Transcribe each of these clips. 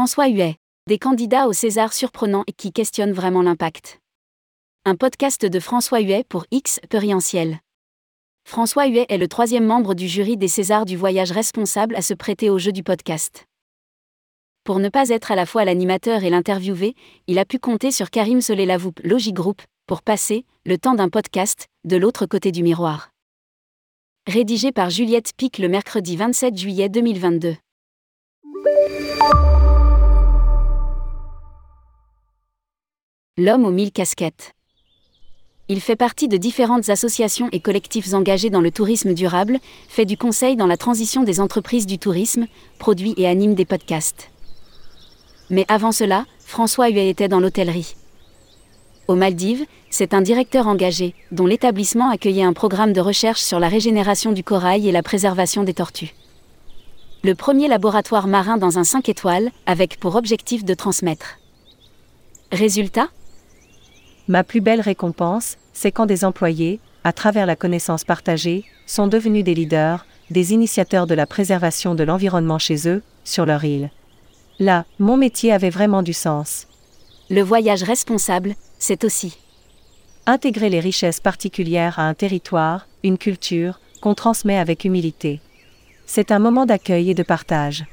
François Huet. Des candidats au César surprenants et qui questionnent vraiment l'impact. Un podcast de François Huet pour X Perientiel. François Huet est le troisième membre du jury des Césars du voyage responsable à se prêter au jeu du podcast. Pour ne pas être à la fois l'animateur et l'interviewé, il a pu compter sur Karim Solelavoup Logigroup pour passer, le temps d'un podcast, de l'autre côté du miroir. Rédigé par Juliette Pic le mercredi 27 juillet 2022. L'homme aux mille casquettes. Il fait partie de différentes associations et collectifs engagés dans le tourisme durable, fait du conseil dans la transition des entreprises du tourisme, produit et anime des podcasts. Mais avant cela, François Huet était dans l'hôtellerie. Aux Maldives, c'est un directeur engagé, dont l'établissement accueillait un programme de recherche sur la régénération du corail et la préservation des tortues. Le premier laboratoire marin dans un 5 étoiles, avec pour objectif de transmettre. Résultat Ma plus belle récompense, c'est quand des employés, à travers la connaissance partagée, sont devenus des leaders, des initiateurs de la préservation de l'environnement chez eux, sur leur île. Là, mon métier avait vraiment du sens. Le voyage responsable, c'est aussi intégrer les richesses particulières à un territoire, une culture, qu'on transmet avec humilité. C'est un moment d'accueil et de partage.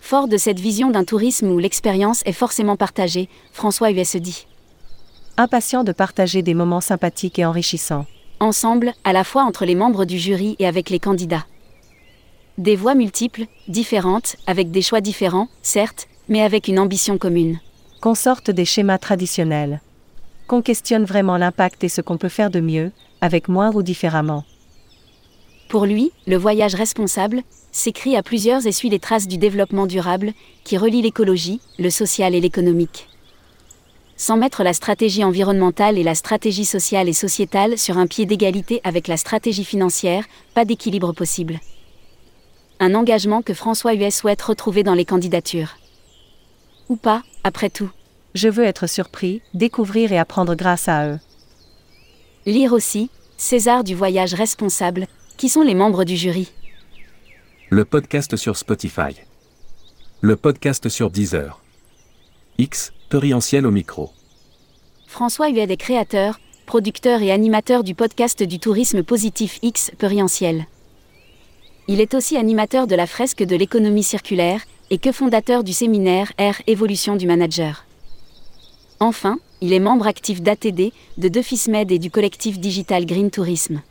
Fort de cette vision d'un tourisme où l'expérience est forcément partagée, François Huet se dit impatient de partager des moments sympathiques et enrichissants. Ensemble, à la fois entre les membres du jury et avec les candidats. Des voix multiples, différentes, avec des choix différents, certes, mais avec une ambition commune. Qu'on sorte des schémas traditionnels. Qu'on questionne vraiment l'impact et ce qu'on peut faire de mieux, avec moins ou différemment. Pour lui, le voyage responsable s'écrit à plusieurs et suit les traces du développement durable, qui relie l'écologie, le social et l'économique sans mettre la stratégie environnementale et la stratégie sociale et sociétale sur un pied d'égalité avec la stratégie financière, pas d'équilibre possible. Un engagement que François Huet souhaite retrouver dans les candidatures. Ou pas, après tout. Je veux être surpris, découvrir et apprendre grâce à eux. Lire aussi, César du voyage responsable, qui sont les membres du jury. Le podcast sur Spotify. Le podcast sur Deezer. X, Au micro. François Huet est créateur, producteur et animateur du podcast du tourisme positif X Perientiel. Il est aussi animateur de la fresque de l'économie circulaire et que fondateur du séminaire R Évolution du manager. Enfin, il est membre actif d'ATD, de Defismed et du collectif digital Green Tourisme.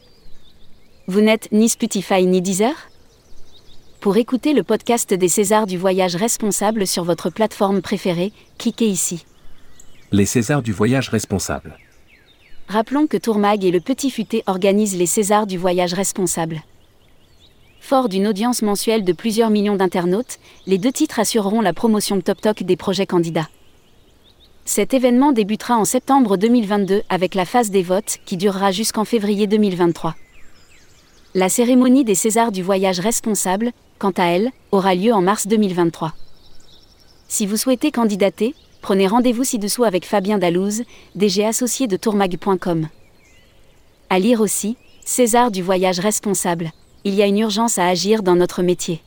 Vous n'êtes ni Spotify ni Deezer? Pour écouter le podcast des Césars du voyage responsable sur votre plateforme préférée, cliquez ici. Les Césars du voyage responsable. Rappelons que Tourmag et le Petit Futé organisent les Césars du voyage responsable. Fort d'une audience mensuelle de plusieurs millions d'internautes, les deux titres assureront la promotion top-toc des projets candidats. Cet événement débutera en septembre 2022 avec la phase des votes qui durera jusqu'en février 2023. La cérémonie des Césars du voyage responsable, quant à elle, aura lieu en mars 2023. Si vous souhaitez candidater, prenez rendez-vous ci-dessous avec Fabien Dalouse, DG associé de tourmag.com. À lire aussi, César du voyage responsable. Il y a une urgence à agir dans notre métier.